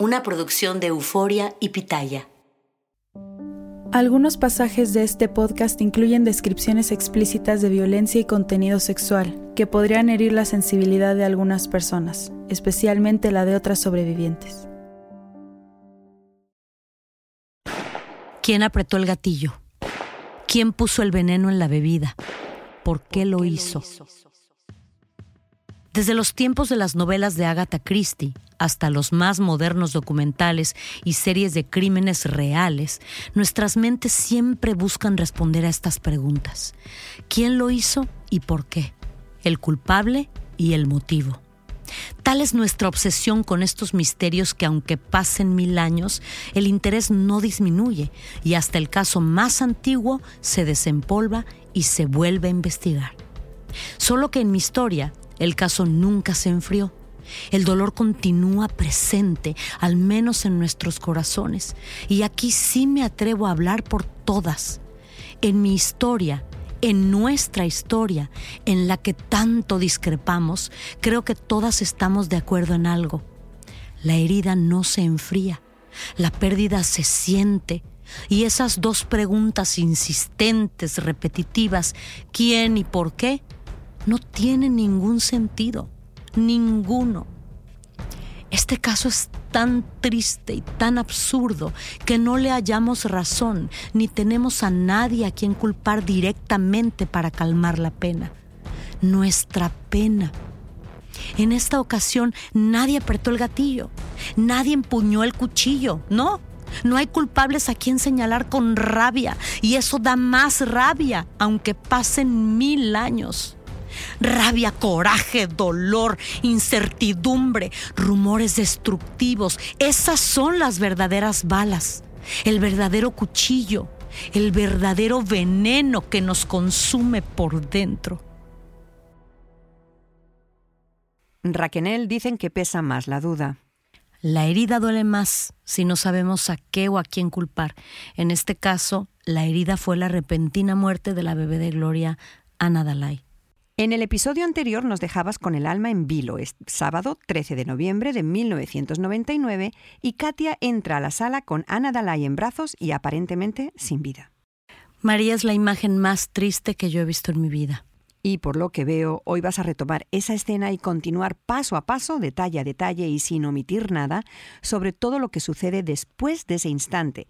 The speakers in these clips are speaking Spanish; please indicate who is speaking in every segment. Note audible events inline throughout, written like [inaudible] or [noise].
Speaker 1: una producción de Euforia y Pitaya.
Speaker 2: Algunos pasajes de este podcast incluyen descripciones explícitas de violencia y contenido sexual que podrían herir la sensibilidad de algunas personas, especialmente la de otras sobrevivientes.
Speaker 1: ¿Quién apretó el gatillo? ¿Quién puso el veneno en la bebida? ¿Por qué lo hizo? Desde los tiempos de las novelas de Agatha Christie hasta los más modernos documentales y series de crímenes reales, nuestras mentes siempre buscan responder a estas preguntas. ¿Quién lo hizo y por qué? El culpable y el motivo. Tal es nuestra obsesión con estos misterios que aunque pasen mil años, el interés no disminuye y hasta el caso más antiguo se desempolva y se vuelve a investigar. Solo que en mi historia el caso nunca se enfrió. El dolor continúa presente, al menos en nuestros corazones. Y aquí sí me atrevo a hablar por todas. En mi historia, en nuestra historia, en la que tanto discrepamos, creo que todas estamos de acuerdo en algo. La herida no se enfría, la pérdida se siente. Y esas dos preguntas insistentes, repetitivas, ¿quién y por qué? No tiene ningún sentido, ninguno. Este caso es tan triste y tan absurdo que no le hallamos razón ni tenemos a nadie a quien culpar directamente para calmar la pena. Nuestra pena. En esta ocasión nadie apretó el gatillo, nadie empuñó el cuchillo, no. No hay culpables a quien señalar con rabia y eso da más rabia, aunque pasen mil años rabia, coraje, dolor, incertidumbre, rumores destructivos. Esas son las verdaderas balas, el verdadero cuchillo, el verdadero veneno que nos consume por dentro.
Speaker 3: Raquenel dicen que pesa más la duda.
Speaker 1: La herida duele más si no sabemos a qué o a quién culpar. En este caso, la herida fue la repentina muerte de la bebé de Gloria, Ana Dalai.
Speaker 3: En el episodio anterior nos dejabas con el alma en vilo, es sábado 13 de noviembre de 1999, y Katia entra a la sala con Ana Dalai en brazos y aparentemente sin vida.
Speaker 1: María es la imagen más triste que yo he visto en mi vida.
Speaker 3: Y por lo que veo, hoy vas a retomar esa escena y continuar paso a paso, detalle a detalle y sin omitir nada, sobre todo lo que sucede después de ese instante.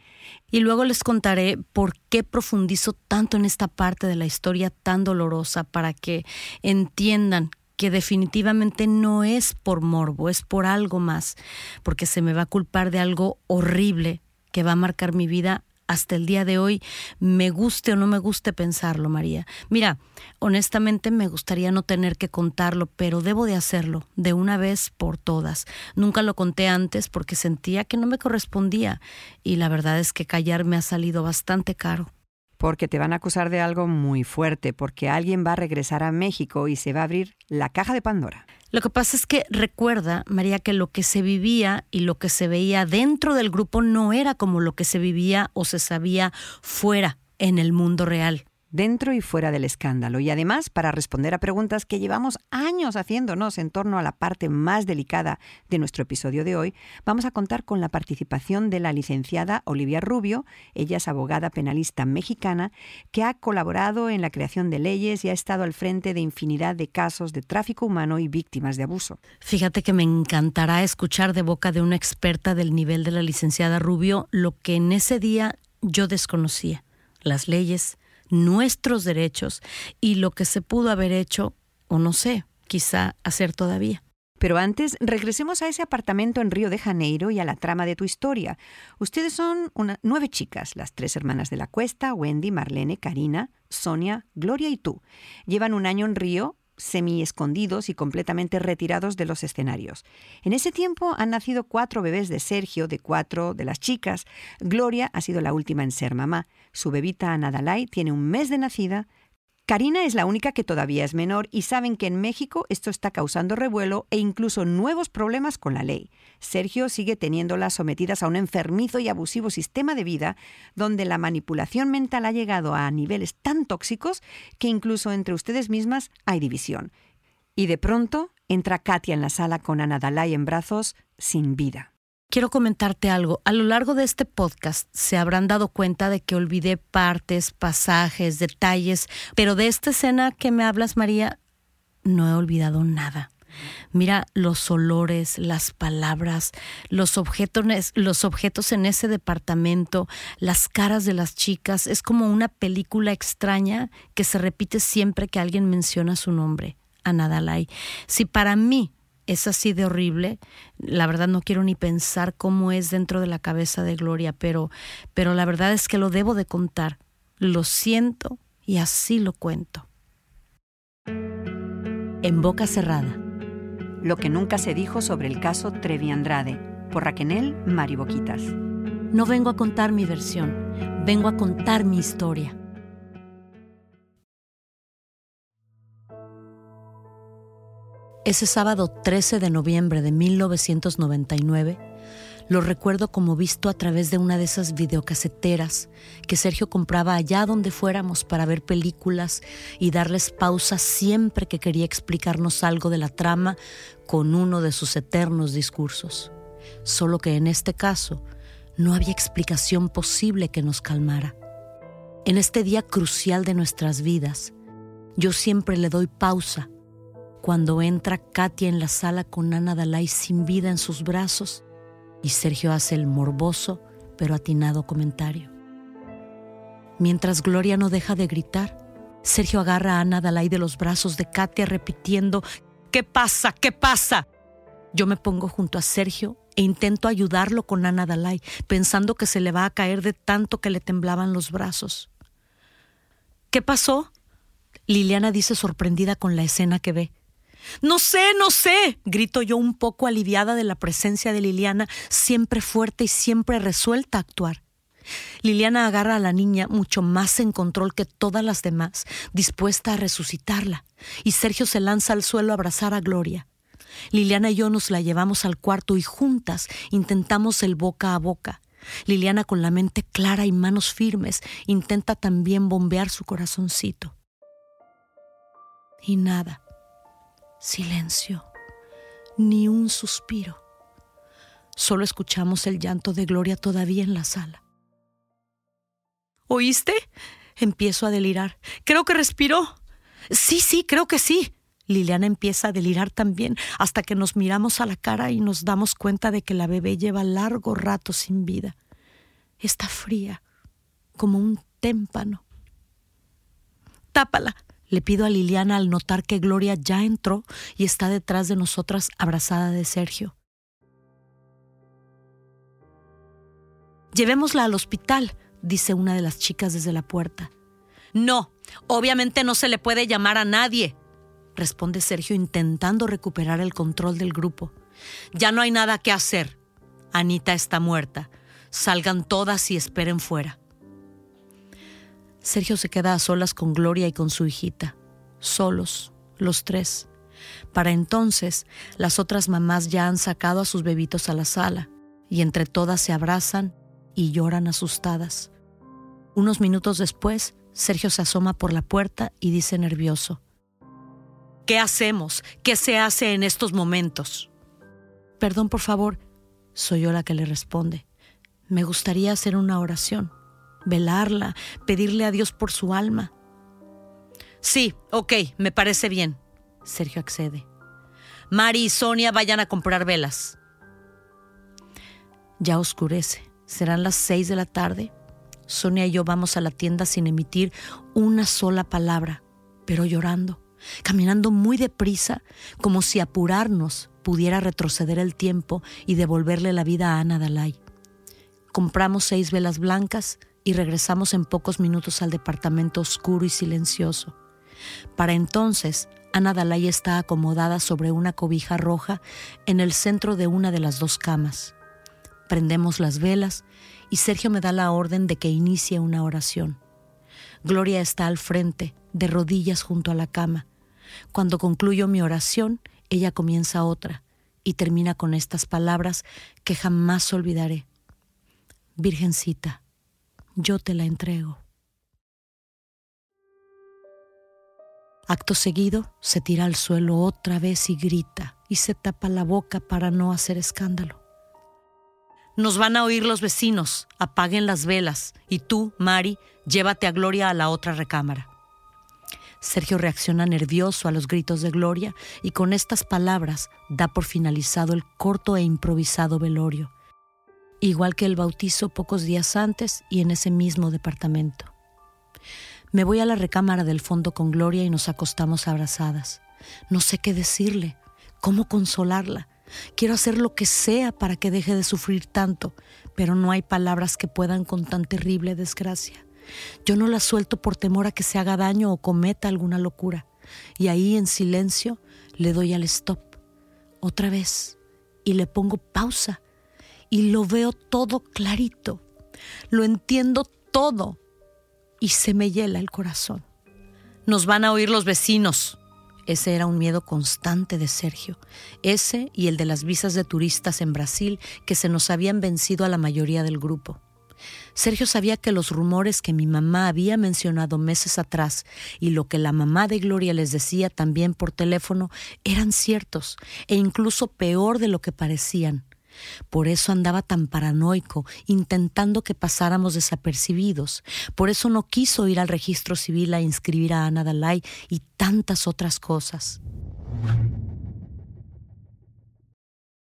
Speaker 1: Y luego les contaré por qué profundizo tanto en esta parte de la historia tan dolorosa para que entiendan que definitivamente no es por morbo, es por algo más, porque se me va a culpar de algo horrible que va a marcar mi vida hasta el día de hoy, me guste o no me guste pensarlo, María. Mira, honestamente me gustaría no tener que contarlo, pero debo de hacerlo, de una vez por todas. Nunca lo conté antes porque sentía que no me correspondía y la verdad es que callar me ha salido bastante caro
Speaker 3: porque te van a acusar de algo muy fuerte, porque alguien va a regresar a México y se va a abrir la caja de Pandora.
Speaker 1: Lo que pasa es que recuerda, María, que lo que se vivía y lo que se veía dentro del grupo no era como lo que se vivía o se sabía fuera en el mundo real
Speaker 3: dentro y fuera del escándalo, y además para responder a preguntas que llevamos años haciéndonos en torno a la parte más delicada de nuestro episodio de hoy, vamos a contar con la participación de la licenciada Olivia Rubio, ella es abogada penalista mexicana, que ha colaborado en la creación de leyes y ha estado al frente de infinidad de casos de tráfico humano y víctimas de abuso.
Speaker 1: Fíjate que me encantará escuchar de boca de una experta del nivel de la licenciada Rubio lo que en ese día yo desconocía, las leyes, nuestros derechos y lo que se pudo haber hecho, o no sé, quizá hacer todavía.
Speaker 3: Pero antes, regresemos a ese apartamento en Río de Janeiro y a la trama de tu historia. Ustedes son nueve chicas, las tres hermanas de la cuesta, Wendy, Marlene, Karina, Sonia, Gloria y tú. Llevan un año en Río semi escondidos y completamente retirados de los escenarios. En ese tiempo han nacido cuatro bebés de Sergio, de cuatro de las chicas. Gloria ha sido la última en ser mamá. Su bebita Anadalai tiene un mes de nacida. Karina es la única que todavía es menor y saben que en México esto está causando revuelo e incluso nuevos problemas con la ley. Sergio sigue teniéndolas sometidas a un enfermizo y abusivo sistema de vida donde la manipulación mental ha llegado a niveles tan tóxicos que incluso entre ustedes mismas hay división. Y de pronto entra Katia en la sala con Ana Dalai en brazos, sin vida.
Speaker 1: Quiero comentarte algo. A lo largo de este podcast se habrán dado cuenta de que olvidé partes, pasajes, detalles, pero de esta escena que me hablas, María, no he olvidado nada. Mira los olores, las palabras, los objetos, en ese departamento, las caras de las chicas. Es como una película extraña que se repite siempre que alguien menciona su nombre, Anadalai. Si para mí es así de horrible. La verdad no quiero ni pensar cómo es dentro de la cabeza de Gloria, pero, pero la verdad es que lo debo de contar. Lo siento y así lo cuento. En boca cerrada.
Speaker 3: Lo que nunca se dijo sobre el caso Trevi Andrade, por Raquenel Mariboquitas.
Speaker 1: No vengo a contar mi versión, vengo a contar mi historia. Ese sábado 13 de noviembre de 1999 lo recuerdo como visto a través de una de esas videocaseteras que Sergio compraba allá donde fuéramos para ver películas y darles pausa siempre que quería explicarnos algo de la trama con uno de sus eternos discursos. Solo que en este caso no había explicación posible que nos calmara. En este día crucial de nuestras vidas, yo siempre le doy pausa cuando entra Katia en la sala con Ana Dalai sin vida en sus brazos y Sergio hace el morboso pero atinado comentario. Mientras Gloria no deja de gritar, Sergio agarra a Ana Dalai de los brazos de Katia repitiendo, ¿qué pasa? ¿Qué pasa? Yo me pongo junto a Sergio e intento ayudarlo con Ana Dalai, pensando que se le va a caer de tanto que le temblaban los brazos. ¿Qué pasó? Liliana dice sorprendida con la escena que ve. No sé, no sé, grito yo un poco aliviada de la presencia de Liliana, siempre fuerte y siempre resuelta a actuar. Liliana agarra a la niña mucho más en control que todas las demás, dispuesta a resucitarla, y Sergio se lanza al suelo a abrazar a Gloria. Liliana y yo nos la llevamos al cuarto y juntas intentamos el boca a boca. Liliana con la mente clara y manos firmes intenta también bombear su corazoncito. Y nada. Silencio, ni un suspiro. Solo escuchamos el llanto de Gloria todavía en la sala. ¿Oíste? Empiezo a delirar. Creo que respiró. Sí, sí, creo que sí. Liliana empieza a delirar también hasta que nos miramos a la cara y nos damos cuenta de que la bebé lleva largo rato sin vida. Está fría, como un témpano. Tápala, le pido a Liliana al notar que Gloria ya entró y está detrás de nosotras abrazada de Sergio. Llevémosla al hospital, dice una de las chicas desde la puerta. No, obviamente no se le puede llamar a nadie, responde Sergio intentando recuperar el control del grupo. Ya no hay nada que hacer. Anita está muerta. Salgan todas y esperen fuera. Sergio se queda a solas con Gloria y con su hijita, solos, los tres. Para entonces, las otras mamás ya han sacado a sus bebitos a la sala, y entre todas se abrazan y lloran asustadas. Unos minutos después, Sergio se asoma por la puerta y dice nervioso, ¿Qué hacemos? ¿Qué se hace en estos momentos? Perdón, por favor, soy yo la que le responde. Me gustaría hacer una oración velarla, pedirle a Dios por su alma. Sí, ok, me parece bien. Sergio accede. Mari y Sonia vayan a comprar velas. Ya oscurece. Serán las seis de la tarde. Sonia y yo vamos a la tienda sin emitir una sola palabra, pero llorando, caminando muy deprisa, como si apurarnos pudiera retroceder el tiempo y devolverle la vida a Ana Dalai. Compramos seis velas blancas y regresamos en pocos minutos al departamento oscuro y silencioso. Para entonces, Ana Dalai está acomodada sobre una cobija roja en el centro de una de las dos camas. Prendemos las velas y Sergio me da la orden de que inicie una oración. Gloria está al frente, de rodillas junto a la cama. Cuando concluyo mi oración, ella comienza otra y termina con estas palabras que jamás olvidaré. Virgencita, yo te la entrego. Acto seguido, se tira al suelo otra vez y grita y se tapa la boca para no hacer escándalo. Nos van a oír los vecinos, apaguen las velas y tú, Mari, llévate a Gloria a la otra recámara. Sergio reacciona nervioso a los gritos de Gloria y con estas palabras da por finalizado el corto e improvisado velorio, igual que el bautizo pocos días antes y en ese mismo departamento. Me voy a la recámara del fondo con Gloria y nos acostamos abrazadas. No sé qué decirle, cómo consolarla. Quiero hacer lo que sea para que deje de sufrir tanto, pero no hay palabras que puedan con tan terrible desgracia. Yo no la suelto por temor a que se haga daño o cometa alguna locura. Y ahí en silencio le doy al stop. Otra vez. Y le pongo pausa. Y lo veo todo clarito. Lo entiendo todo. Y se me hiela el corazón. Nos van a oír los vecinos. Ese era un miedo constante de Sergio, ese y el de las visas de turistas en Brasil que se nos habían vencido a la mayoría del grupo. Sergio sabía que los rumores que mi mamá había mencionado meses atrás y lo que la mamá de Gloria les decía también por teléfono eran ciertos e incluso peor de lo que parecían. Por eso andaba tan paranoico, intentando que pasáramos desapercibidos. Por eso no quiso ir al registro civil a inscribir a Ana Dalai y tantas otras cosas.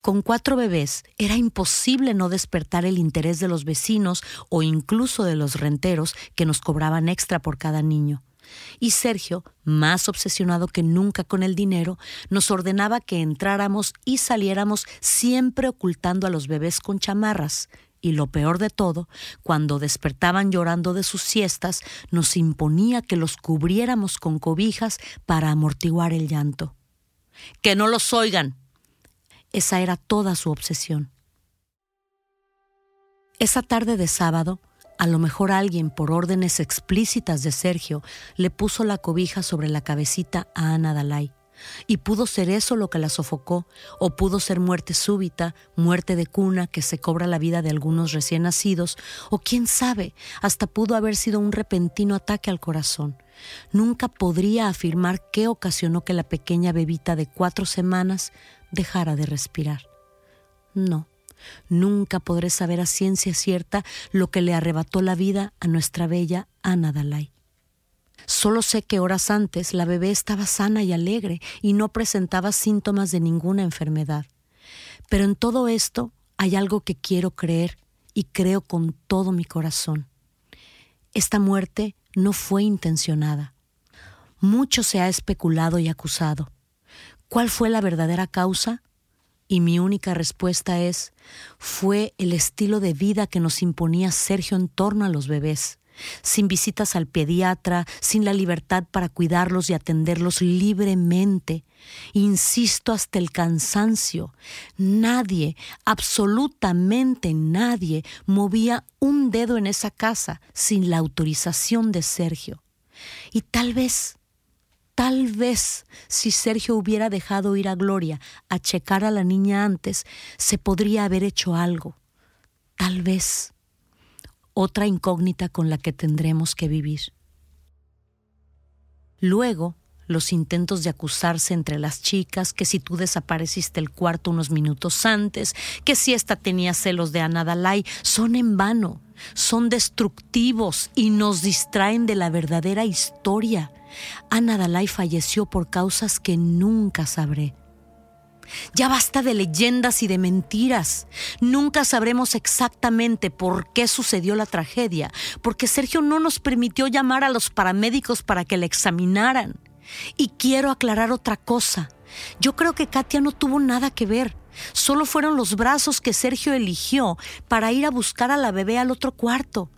Speaker 1: Con cuatro bebés era imposible no despertar el interés de los vecinos o incluso de los renteros que nos cobraban extra por cada niño. Y Sergio, más obsesionado que nunca con el dinero, nos ordenaba que entráramos y saliéramos siempre ocultando a los bebés con chamarras. Y lo peor de todo, cuando despertaban llorando de sus siestas, nos imponía que los cubriéramos con cobijas para amortiguar el llanto. Que no los oigan, esa era toda su obsesión. Esa tarde de sábado, a lo mejor alguien, por órdenes explícitas de Sergio, le puso la cobija sobre la cabecita a Ana Dalai. Y pudo ser eso lo que la sofocó, o pudo ser muerte súbita, muerte de cuna que se cobra la vida de algunos recién nacidos, o quién sabe, hasta pudo haber sido un repentino ataque al corazón. Nunca podría afirmar qué ocasionó que la pequeña bebita de cuatro semanas dejara de respirar. No, nunca podré saber a ciencia cierta lo que le arrebató la vida a nuestra bella Ana Dalai. Solo sé que horas antes la bebé estaba sana y alegre y no presentaba síntomas de ninguna enfermedad. Pero en todo esto hay algo que quiero creer y creo con todo mi corazón. Esta muerte no fue intencionada. Mucho se ha especulado y acusado. ¿Cuál fue la verdadera causa? Y mi única respuesta es, fue el estilo de vida que nos imponía Sergio en torno a los bebés, sin visitas al pediatra, sin la libertad para cuidarlos y atenderlos libremente. Insisto hasta el cansancio, nadie, absolutamente nadie, movía un dedo en esa casa sin la autorización de Sergio. Y tal vez Tal vez si Sergio hubiera dejado ir a Gloria a checar a la niña antes, se podría haber hecho algo. Tal vez. Otra incógnita con la que tendremos que vivir. Luego, los intentos de acusarse entre las chicas, que si tú desapareciste el cuarto unos minutos antes, que si esta tenía celos de Ana Dalai, son en vano, son destructivos y nos distraen de la verdadera historia. Ana Dalai falleció por causas que nunca sabré. Ya basta de leyendas y de mentiras. Nunca sabremos exactamente por qué sucedió la tragedia, porque Sergio no nos permitió llamar a los paramédicos para que la examinaran. Y quiero aclarar otra cosa. Yo creo que Katia no tuvo nada que ver. Solo fueron los brazos que Sergio eligió para ir a buscar a la bebé al otro cuarto.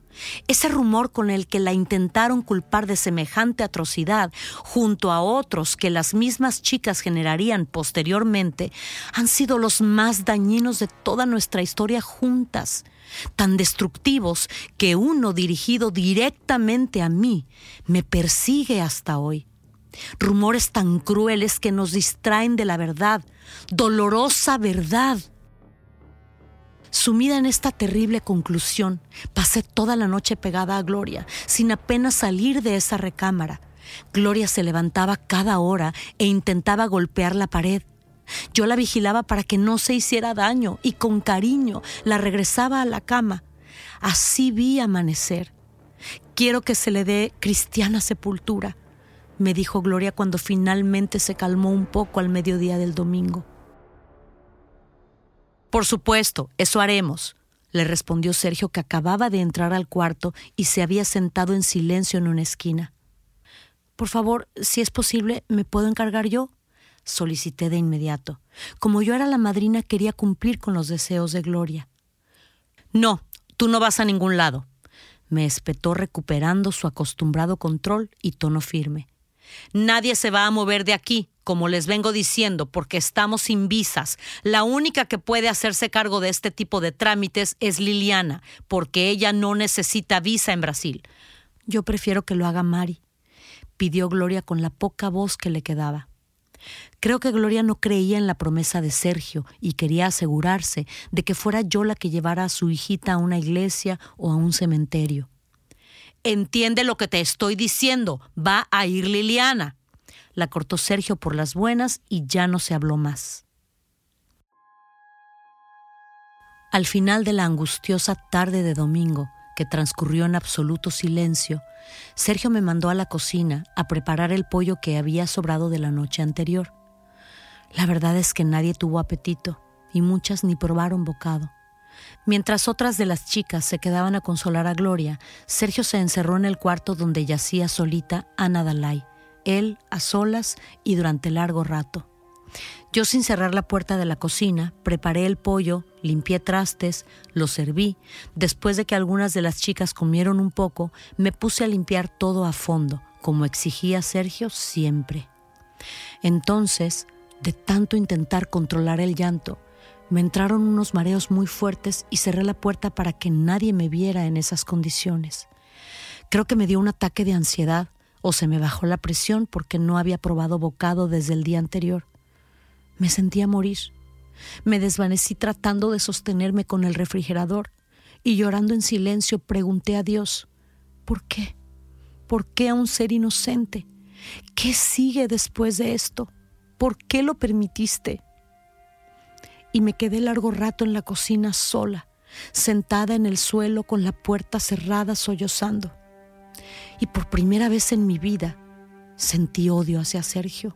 Speaker 1: Ese rumor con el que la intentaron culpar de semejante atrocidad, junto a otros que las mismas chicas generarían posteriormente, han sido los más dañinos de toda nuestra historia juntas, tan destructivos que uno dirigido directamente a mí me persigue hasta hoy rumores tan crueles que nos distraen de la verdad, dolorosa verdad. Sumida en esta terrible conclusión, pasé toda la noche pegada a Gloria, sin apenas salir de esa recámara. Gloria se levantaba cada hora e intentaba golpear la pared. Yo la vigilaba para que no se hiciera daño y con cariño la regresaba a la cama. Así vi amanecer. Quiero que se le dé cristiana sepultura, me dijo Gloria cuando finalmente se calmó un poco al mediodía del domingo. Por supuesto, eso haremos, le respondió Sergio que acababa de entrar al cuarto y se había sentado en silencio en una esquina. Por favor, si es posible, ¿me puedo encargar yo? solicité de inmediato. Como yo era la madrina, quería cumplir con los deseos de Gloria. No, tú no vas a ningún lado, me espetó recuperando su acostumbrado control y tono firme. Nadie se va a mover de aquí, como les vengo diciendo, porque estamos sin visas. La única que puede hacerse cargo de este tipo de trámites es Liliana, porque ella no necesita visa en Brasil. Yo prefiero que lo haga Mari, pidió Gloria con la poca voz que le quedaba. Creo que Gloria no creía en la promesa de Sergio y quería asegurarse de que fuera yo la que llevara a su hijita a una iglesia o a un cementerio. Entiende lo que te estoy diciendo, va a ir Liliana. La cortó Sergio por las buenas y ya no se habló más. Al final de la angustiosa tarde de domingo, que transcurrió en absoluto silencio, Sergio me mandó a la cocina a preparar el pollo que había sobrado de la noche anterior. La verdad es que nadie tuvo apetito y muchas ni probaron bocado. Mientras otras de las chicas se quedaban a consolar a Gloria, Sergio se encerró en el cuarto donde yacía solita Ana Dalai, él a solas y durante largo rato. Yo sin cerrar la puerta de la cocina, preparé el pollo, limpié trastes, lo serví. Después de que algunas de las chicas comieron un poco, me puse a limpiar todo a fondo, como exigía Sergio siempre. Entonces, de tanto intentar controlar el llanto, me entraron unos mareos muy fuertes y cerré la puerta para que nadie me viera en esas condiciones. Creo que me dio un ataque de ansiedad o se me bajó la presión porque no había probado bocado desde el día anterior. Me sentía morir. Me desvanecí tratando de sostenerme con el refrigerador y llorando en silencio pregunté a Dios, ¿por qué? ¿Por qué a un ser inocente? ¿Qué sigue después de esto? ¿Por qué lo permitiste? Y me quedé largo rato en la cocina sola, sentada en el suelo con la puerta cerrada sollozando. Y por primera vez en mi vida sentí odio hacia Sergio,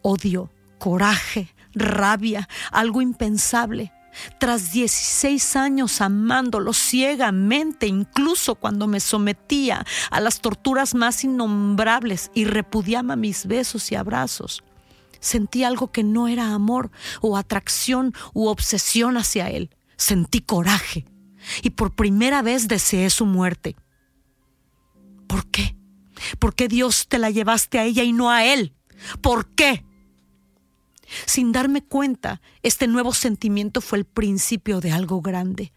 Speaker 1: odio coraje, rabia, algo impensable. Tras 16 años amándolo ciegamente, incluso cuando me sometía a las torturas más innombrables y repudiaba mis besos y abrazos, sentí algo que no era amor o atracción u obsesión hacia él. Sentí coraje y por primera vez deseé su muerte. ¿Por qué? ¿Por qué Dios te la llevaste a ella y no a él? ¿Por qué? Sin darme cuenta, este nuevo sentimiento fue el principio de algo grande,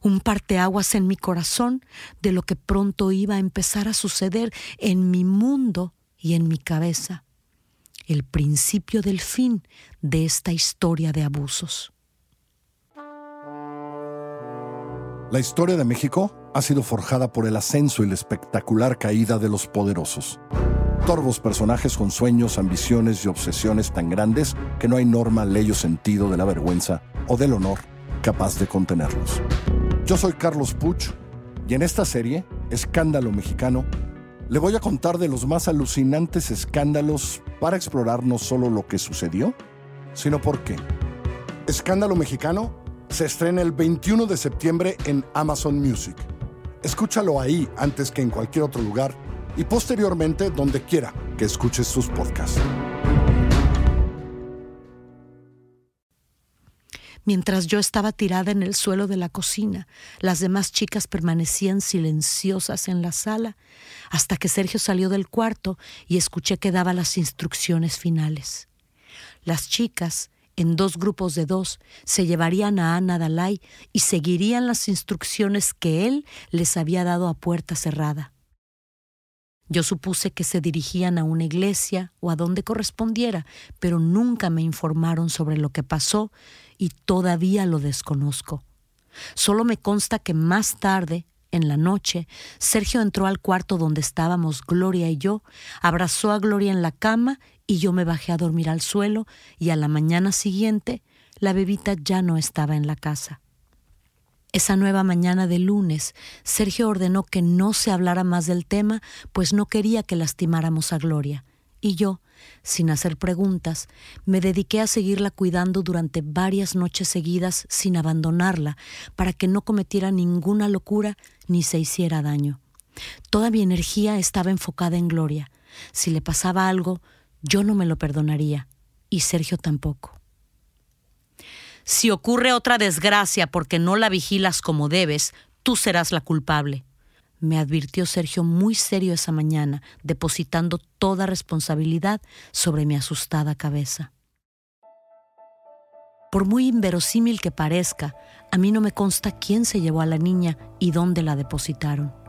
Speaker 1: un parteaguas en mi corazón de lo que pronto iba a empezar a suceder en mi mundo y en mi cabeza, el principio del fin de esta historia de abusos.
Speaker 4: La historia de México ha sido forjada por el ascenso y la espectacular caída de los poderosos torvos personajes con sueños, ambiciones y obsesiones tan grandes que no hay norma, ley o sentido de la vergüenza o del honor capaz de contenerlos. Yo soy Carlos Puch y en esta serie, Escándalo Mexicano, le voy a contar de los más alucinantes escándalos para explorar no solo lo que sucedió, sino por qué. Escándalo Mexicano se estrena el 21 de septiembre en Amazon Music. Escúchalo ahí antes que en cualquier otro lugar y posteriormente donde quiera que escuches sus podcasts.
Speaker 1: Mientras yo estaba tirada en el suelo de la cocina, las demás chicas permanecían silenciosas en la sala hasta que Sergio salió del cuarto y escuché que daba las instrucciones finales. Las chicas, en dos grupos de dos, se llevarían a Ana Dalai y seguirían las instrucciones que él les había dado a puerta cerrada. Yo supuse que se dirigían a una iglesia o a donde correspondiera, pero nunca me informaron sobre lo que pasó y todavía lo desconozco. Solo me consta que más tarde, en la noche, Sergio entró al cuarto donde estábamos Gloria y yo, abrazó a Gloria en la cama y yo me bajé a dormir al suelo y a la mañana siguiente la bebita ya no estaba en la casa. Esa nueva mañana de lunes, Sergio ordenó que no se hablara más del tema, pues no quería que lastimáramos a Gloria. Y yo, sin hacer preguntas, me dediqué a seguirla cuidando durante varias noches seguidas sin abandonarla, para que no cometiera ninguna locura ni se hiciera daño. Toda mi energía estaba enfocada en Gloria. Si le pasaba algo, yo no me lo perdonaría, y Sergio tampoco. Si ocurre otra desgracia porque no la vigilas como debes, tú serás la culpable, me advirtió Sergio muy serio esa mañana, depositando toda responsabilidad sobre mi asustada cabeza. Por muy inverosímil que parezca, a mí no me consta quién se llevó a la niña y dónde la depositaron.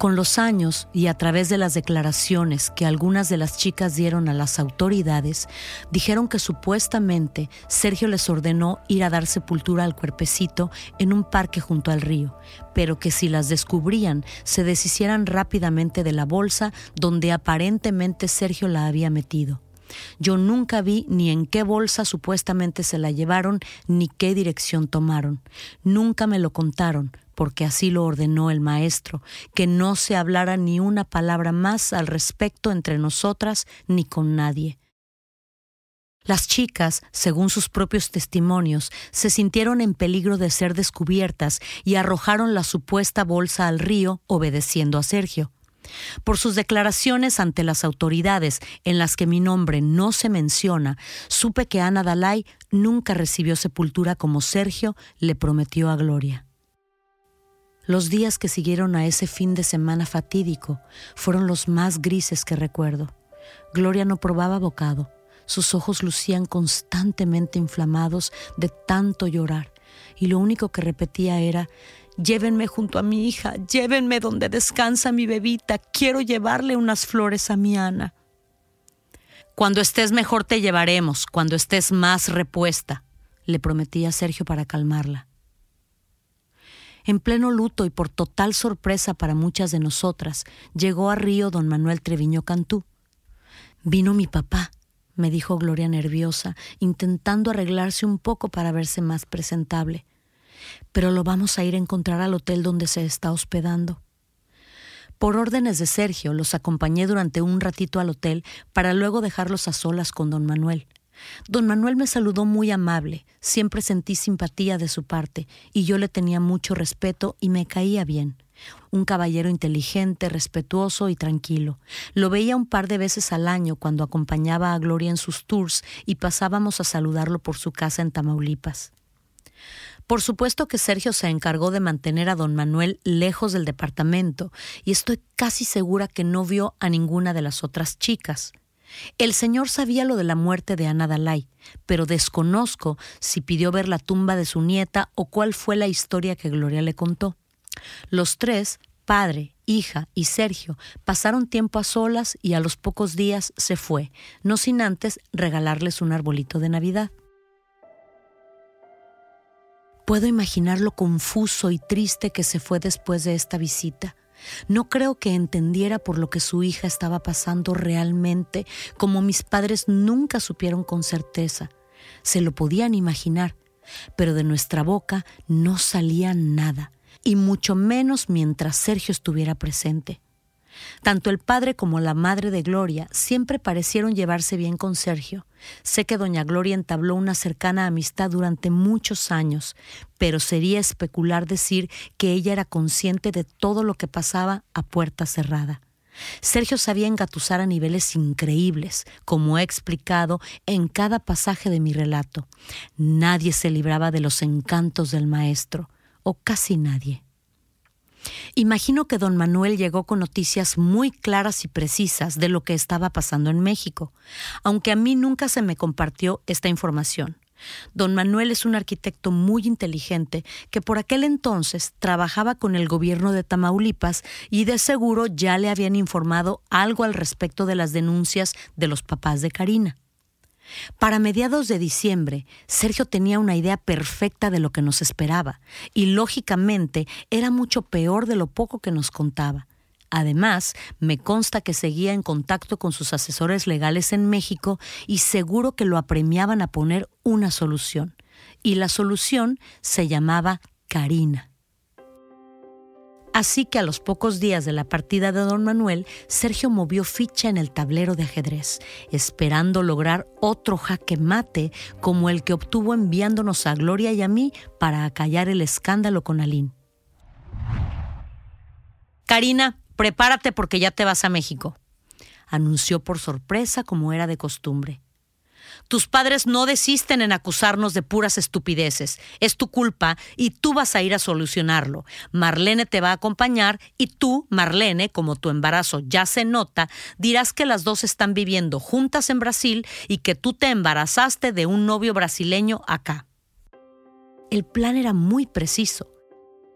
Speaker 1: Con los años y a través de las declaraciones que algunas de las chicas dieron a las autoridades, dijeron que supuestamente Sergio les ordenó ir a dar sepultura al cuerpecito en un parque junto al río, pero que si las descubrían se deshicieran rápidamente de la bolsa donde aparentemente Sergio la había metido. Yo nunca vi ni en qué bolsa supuestamente se la llevaron ni qué dirección tomaron. Nunca me lo contaron, porque así lo ordenó el maestro, que no se hablara ni una palabra más al respecto entre nosotras ni con nadie. Las chicas, según sus propios testimonios, se sintieron en peligro de ser descubiertas y arrojaron la supuesta bolsa al río obedeciendo a Sergio. Por sus declaraciones ante las autoridades, en las que mi nombre no se menciona, supe que Ana Dalai nunca recibió sepultura como Sergio le prometió a Gloria. Los días que siguieron a ese fin de semana fatídico fueron los más grises que recuerdo. Gloria no probaba bocado, sus ojos lucían constantemente inflamados de tanto llorar, y lo único que repetía era Llévenme junto a mi hija, llévenme donde descansa mi bebita, quiero llevarle unas flores a mi Ana. Cuando estés mejor te llevaremos, cuando estés más repuesta, le prometía Sergio para calmarla. En pleno luto y por total sorpresa para muchas de nosotras, llegó a Río don Manuel Treviño Cantú. Vino mi papá, me dijo Gloria nerviosa, intentando arreglarse un poco para verse más presentable. Pero lo vamos a ir a encontrar al hotel donde se está hospedando. Por órdenes de Sergio, los acompañé durante un ratito al hotel para luego dejarlos a solas con don Manuel. Don Manuel me saludó muy amable, siempre sentí simpatía de su parte, y yo le tenía mucho respeto y me caía bien. Un caballero inteligente, respetuoso y tranquilo. Lo veía un par de veces al año cuando acompañaba a Gloria en sus tours y pasábamos a saludarlo por su casa en Tamaulipas. Por supuesto que Sergio se encargó de mantener a don Manuel lejos del departamento, y estoy casi segura que no vio a ninguna de las otras chicas. El señor sabía lo de la muerte de Ana Dalai, pero desconozco si pidió ver la tumba de su nieta o cuál fue la historia que Gloria le contó. Los tres, padre, hija y Sergio, pasaron tiempo a solas y a los pocos días se fue, no sin antes regalarles un arbolito de Navidad. Puedo imaginar lo confuso y triste que se fue después de esta visita. No creo que entendiera por lo que su hija estaba pasando realmente, como mis padres nunca supieron con certeza. Se lo podían imaginar, pero de nuestra boca no salía nada, y mucho menos mientras Sergio estuviera presente. Tanto el padre como la madre de Gloria siempre parecieron llevarse bien con Sergio. Sé que doña Gloria entabló una cercana amistad durante muchos años, pero sería especular decir que ella era consciente de todo lo que pasaba a puerta cerrada. Sergio sabía engatusar a niveles increíbles, como he explicado en cada pasaje de mi relato. Nadie se libraba de los encantos del maestro, o casi nadie. Imagino que don Manuel llegó con noticias muy claras y precisas de lo que estaba pasando en México, aunque a mí nunca se me compartió esta información. Don Manuel es un arquitecto muy inteligente que por aquel entonces trabajaba con el gobierno de Tamaulipas y de seguro ya le habían informado algo al respecto de las denuncias de los papás de Karina. Para mediados de diciembre, Sergio tenía una idea perfecta de lo que nos esperaba, y lógicamente era mucho peor de lo poco que nos contaba. Además, me consta que seguía en contacto con sus asesores legales en México y seguro que lo apremiaban a poner una solución. Y la solución se llamaba Karina. Así que a los pocos días de la partida de don Manuel, Sergio movió ficha en el tablero de ajedrez, esperando lograr otro jaque mate como el que obtuvo enviándonos a Gloria y a mí para acallar el escándalo con Aline. Karina, prepárate porque ya te vas a México, anunció por sorpresa como era de costumbre. Tus padres no desisten en acusarnos de puras estupideces. Es tu culpa y tú vas a ir a solucionarlo. Marlene te va a acompañar y tú, Marlene, como tu embarazo ya se nota, dirás que las dos están viviendo juntas en Brasil y que tú te embarazaste de un novio brasileño acá. El plan era muy preciso.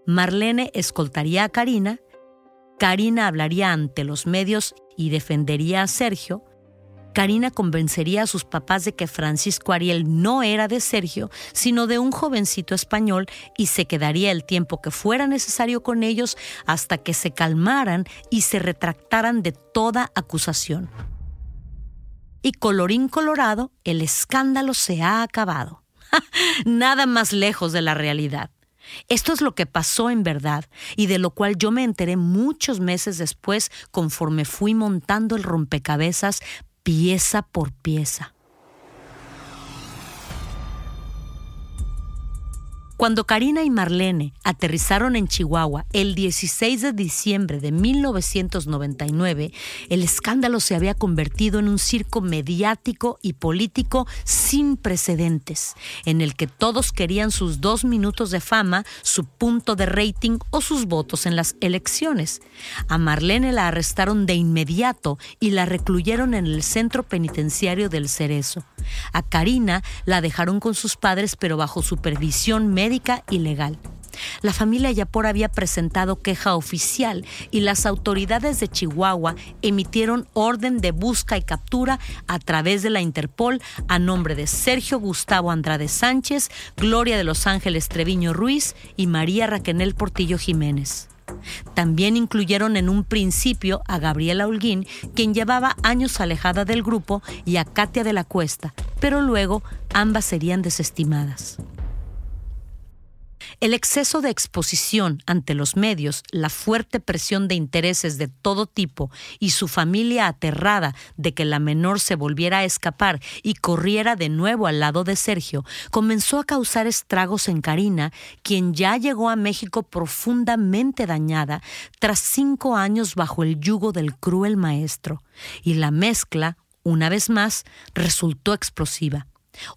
Speaker 1: Marlene escoltaría a Karina, Karina hablaría ante los medios y defendería a Sergio, Karina convencería a sus papás de que Francisco Ariel no era de Sergio, sino de un jovencito español y se quedaría el tiempo que fuera necesario con ellos hasta que se calmaran y se retractaran de toda acusación. Y colorín colorado, el escándalo se ha acabado. [laughs] Nada más lejos de la realidad. Esto es lo que pasó en verdad y de lo cual yo me enteré muchos meses después conforme fui montando el rompecabezas pieza por pieza. Cuando Karina y Marlene aterrizaron en Chihuahua el 16 de diciembre de 1999, el escándalo se había convertido en un circo mediático y político sin precedentes, en el que todos querían sus dos minutos de fama, su punto de rating o sus votos en las elecciones. A Marlene la arrestaron de inmediato y la recluyeron en el centro penitenciario del Cerezo. A Karina la dejaron con sus padres pero bajo supervisión legal. La familia Yapor había presentado queja oficial y las autoridades de Chihuahua emitieron orden de busca y captura a través de la Interpol a nombre de Sergio Gustavo Andrade Sánchez, Gloria de Los Ángeles Treviño Ruiz y María Raquenel Portillo Jiménez. También incluyeron en un principio a Gabriela Holguín, quien llevaba años alejada del grupo, y a Katia de la Cuesta, pero luego ambas serían desestimadas. El exceso de exposición ante los medios, la fuerte presión de intereses de todo tipo y su familia aterrada de que la menor se volviera a escapar y corriera de nuevo al lado de Sergio, comenzó a causar estragos en Karina, quien ya llegó a México profundamente dañada tras cinco años bajo el yugo del cruel maestro. Y la mezcla, una vez más, resultó explosiva.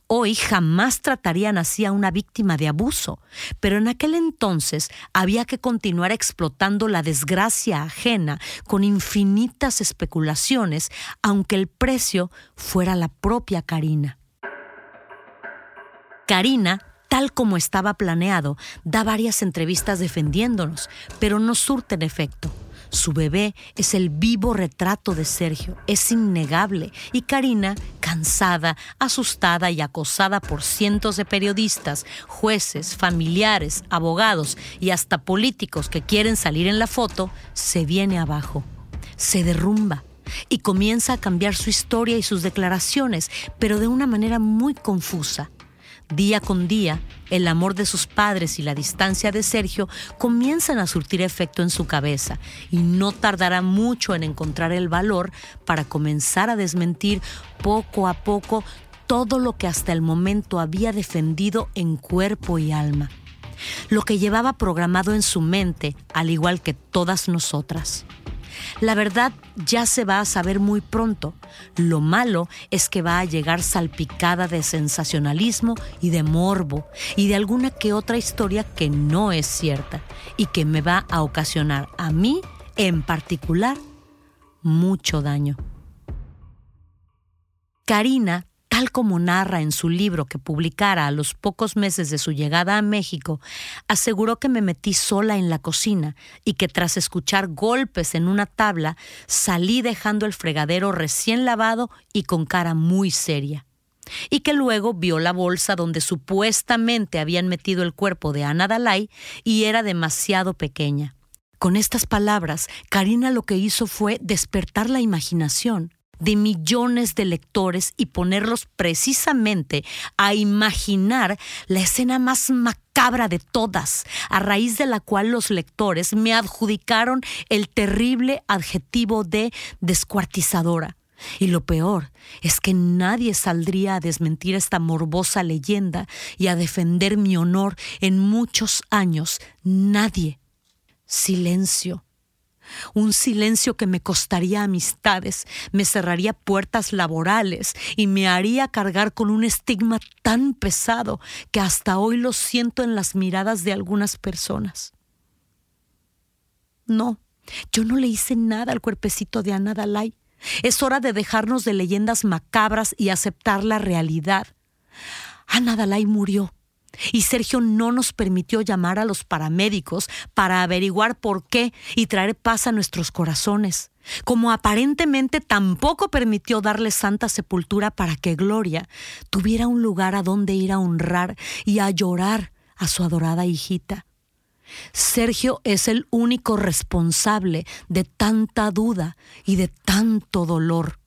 Speaker 1: Hoy jamás tratarían así a una víctima de abuso, pero en aquel entonces había que continuar explotando la desgracia ajena con infinitas especulaciones, aunque el precio fuera la propia Karina. Karina tal como estaba planeado, da varias entrevistas defendiéndonos, pero no surten efecto. Su bebé es el vivo retrato de Sergio, es innegable, y Karina, cansada, asustada y acosada por cientos de periodistas, jueces, familiares, abogados y hasta políticos que quieren salir en la foto, se viene abajo, se derrumba y comienza a cambiar su historia y sus declaraciones, pero de una manera muy confusa. Día con día, el amor de sus padres y la distancia de Sergio comienzan a surtir efecto en su cabeza y no tardará mucho en encontrar el valor para comenzar a desmentir poco a poco todo lo que hasta el momento había defendido en cuerpo y alma, lo que llevaba programado en su mente, al igual que todas nosotras. La verdad ya se va a saber muy pronto. Lo malo es que va a llegar salpicada de sensacionalismo y de morbo y de alguna que otra historia que no es cierta y que me va a ocasionar a mí en particular mucho daño. Karina tal como narra en su libro que publicara a los pocos meses de su llegada a México, aseguró que me metí sola en la cocina y que tras escuchar golpes en una tabla salí dejando el fregadero recién lavado y con cara muy seria y que luego vio la bolsa donde supuestamente habían metido el cuerpo de Ana Dalai y era demasiado pequeña. Con estas palabras, Karina lo que hizo fue despertar la imaginación de millones de lectores y ponerlos precisamente a imaginar la escena más macabra de todas, a raíz de la cual los lectores me adjudicaron el terrible adjetivo de descuartizadora. Y lo peor es que nadie saldría a desmentir esta morbosa leyenda y a defender mi honor en muchos años. Nadie. Silencio un silencio que me costaría amistades, me cerraría puertas laborales y me haría cargar con un estigma tan pesado que hasta hoy lo siento en las miradas de algunas personas. No, yo no le hice nada al cuerpecito de Ana Dalai. Es hora de dejarnos de leyendas macabras y aceptar la realidad. Ana Dalai murió y Sergio no nos permitió llamar a los paramédicos para averiguar por qué y traer paz a nuestros corazones, como aparentemente tampoco permitió darle santa sepultura para que Gloria tuviera un lugar a donde ir a honrar y a llorar a su adorada hijita. Sergio es el único responsable de tanta duda y de tanto dolor.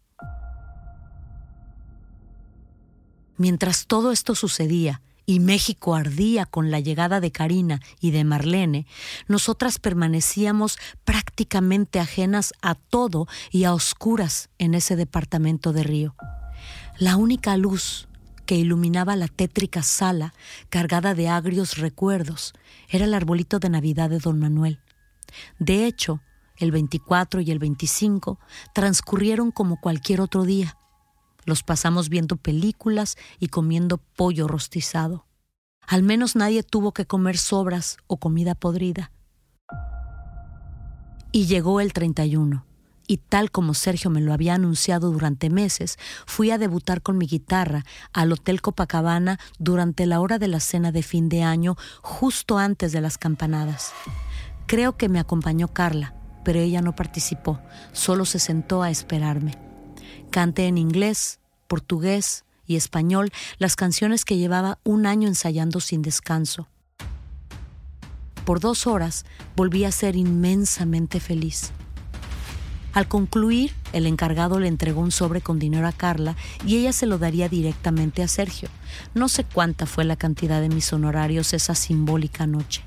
Speaker 1: Mientras todo esto sucedía, y México ardía con la llegada de Karina y de Marlene, nosotras permanecíamos prácticamente ajenas a todo y a oscuras en ese departamento de Río. La única luz que iluminaba la tétrica sala cargada de agrios recuerdos era el arbolito de Navidad de don Manuel. De hecho, el 24 y el 25 transcurrieron como cualquier otro día. Los pasamos viendo películas y comiendo pollo rostizado. Al menos nadie tuvo que comer sobras o comida podrida. Y llegó el 31, y tal como Sergio me lo había anunciado durante meses, fui a debutar con mi guitarra al Hotel Copacabana durante la hora de la cena de fin de año, justo antes de las campanadas. Creo que me acompañó Carla, pero ella no participó, solo se sentó a esperarme. Canté en inglés, portugués y español las canciones que llevaba un año ensayando sin descanso. Por dos horas volví a ser inmensamente feliz. Al concluir, el encargado le entregó un sobre con dinero a Carla y ella se lo daría directamente a Sergio. No sé cuánta fue la cantidad de mis honorarios esa simbólica noche.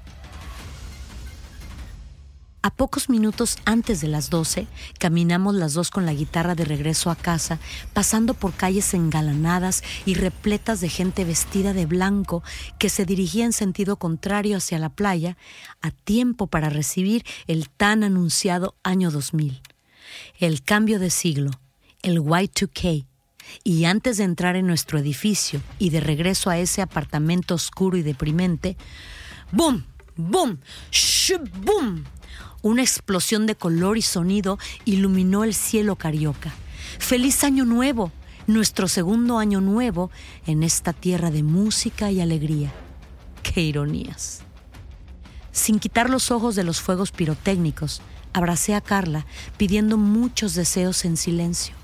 Speaker 1: A pocos minutos antes de las doce, caminamos las dos con la guitarra de regreso a casa, pasando por calles engalanadas y repletas de gente vestida de blanco que se dirigía en sentido contrario hacia la playa, a tiempo para recibir el tan anunciado año 2000. El cambio de siglo, el Y2K. Y antes de entrar en nuestro edificio y de regreso a ese apartamento oscuro y deprimente, ¡boom! ¡boom! ¡shh! ¡boom! Una explosión de color y sonido iluminó el cielo carioca. ¡Feliz Año Nuevo! Nuestro segundo año nuevo en esta tierra de música y alegría. ¡Qué ironías! Sin quitar los ojos de los fuegos pirotécnicos, abracé a Carla pidiendo muchos deseos en silencio.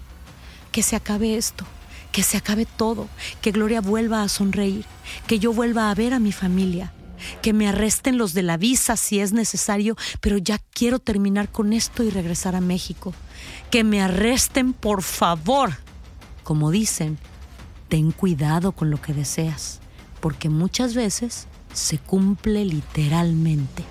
Speaker 1: Que se acabe esto, que se acabe todo, que Gloria vuelva a sonreír, que yo vuelva a ver a mi familia, que me arresten los de la visa si es necesario, pero ya quiero terminar con esto y regresar a México. Que me arresten, por favor. Como dicen, ten cuidado con lo que deseas, porque muchas veces se cumple literalmente.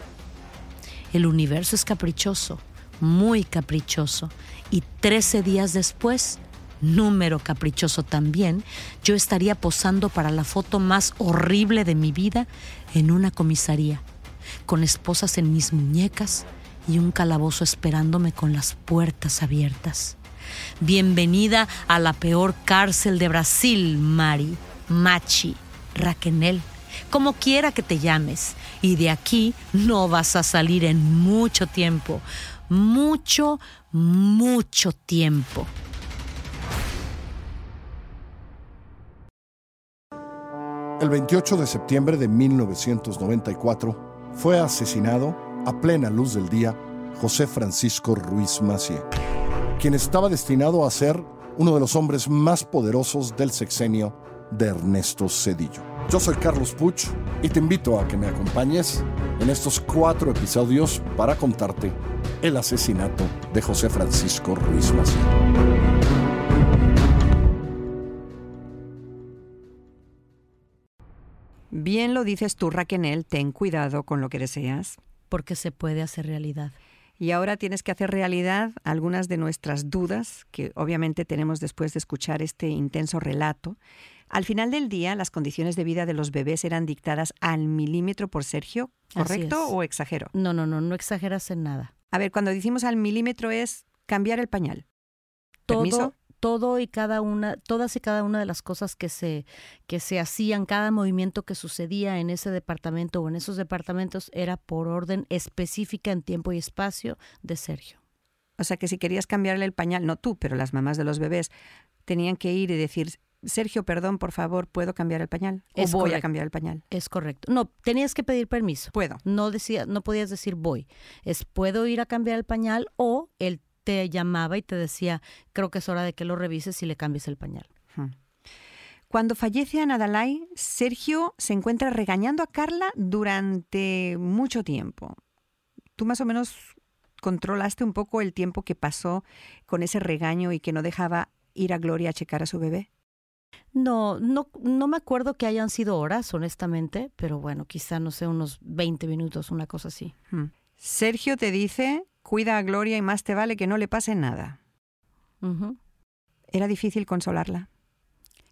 Speaker 1: El universo es caprichoso, muy caprichoso, y trece días después número caprichoso también, yo estaría posando para la foto más horrible de mi vida en una comisaría, con esposas en mis muñecas y un calabozo esperándome con las puertas abiertas. Bienvenida a la peor cárcel de Brasil, Mari, Machi, Raquenel, como quiera que te llames. Y de aquí no vas a salir en mucho tiempo, mucho, mucho tiempo.
Speaker 4: El 28 de septiembre de 1994 fue asesinado a plena luz del día José Francisco Ruiz Macié, quien estaba destinado a ser uno de los hombres más poderosos del sexenio de Ernesto Cedillo. Yo soy Carlos Puch y te invito a que me acompañes en estos cuatro episodios para contarte el asesinato de José Francisco Ruiz Massieu.
Speaker 3: Bien lo dices tú, Raquel, ten cuidado con lo que deseas.
Speaker 1: Porque se puede hacer realidad.
Speaker 3: Y ahora tienes que hacer realidad algunas de nuestras dudas que obviamente tenemos después de escuchar este intenso relato. Al final del día, las condiciones de vida de los bebés eran dictadas al milímetro por Sergio, ¿correcto o exagero?
Speaker 1: No, no, no, no exageras en nada.
Speaker 3: A ver, cuando decimos al milímetro es cambiar el pañal.
Speaker 1: Todo, todo y cada una, todas y cada una de las cosas que se, que se hacían, cada movimiento que sucedía en ese departamento o en esos departamentos era por orden específica en tiempo y espacio de Sergio.
Speaker 3: O sea que si querías cambiarle el pañal, no tú, pero las mamás de los bebés, tenían que ir y decir, Sergio, perdón, por favor, ¿puedo cambiar el pañal? ¿O voy a cambiar el pañal?
Speaker 1: Es correcto. No, tenías que pedir permiso.
Speaker 3: Puedo.
Speaker 1: No, decía, no podías decir voy. Es puedo ir a cambiar el pañal o él te llamaba y te decía, creo que es hora de que lo revises y le cambies el pañal.
Speaker 3: Cuando fallece Anadalai, Sergio se encuentra regañando a Carla durante mucho tiempo. Tú más o menos controlaste un poco el tiempo que pasó con ese regaño y que no dejaba ir a Gloria a checar a su bebé.
Speaker 1: No, no, no me acuerdo que hayan sido horas, honestamente, pero bueno, quizá, no sé, unos 20 minutos, una cosa así.
Speaker 3: Sergio te dice, cuida a Gloria y más te vale que no le pase nada. ¿Era difícil consolarla?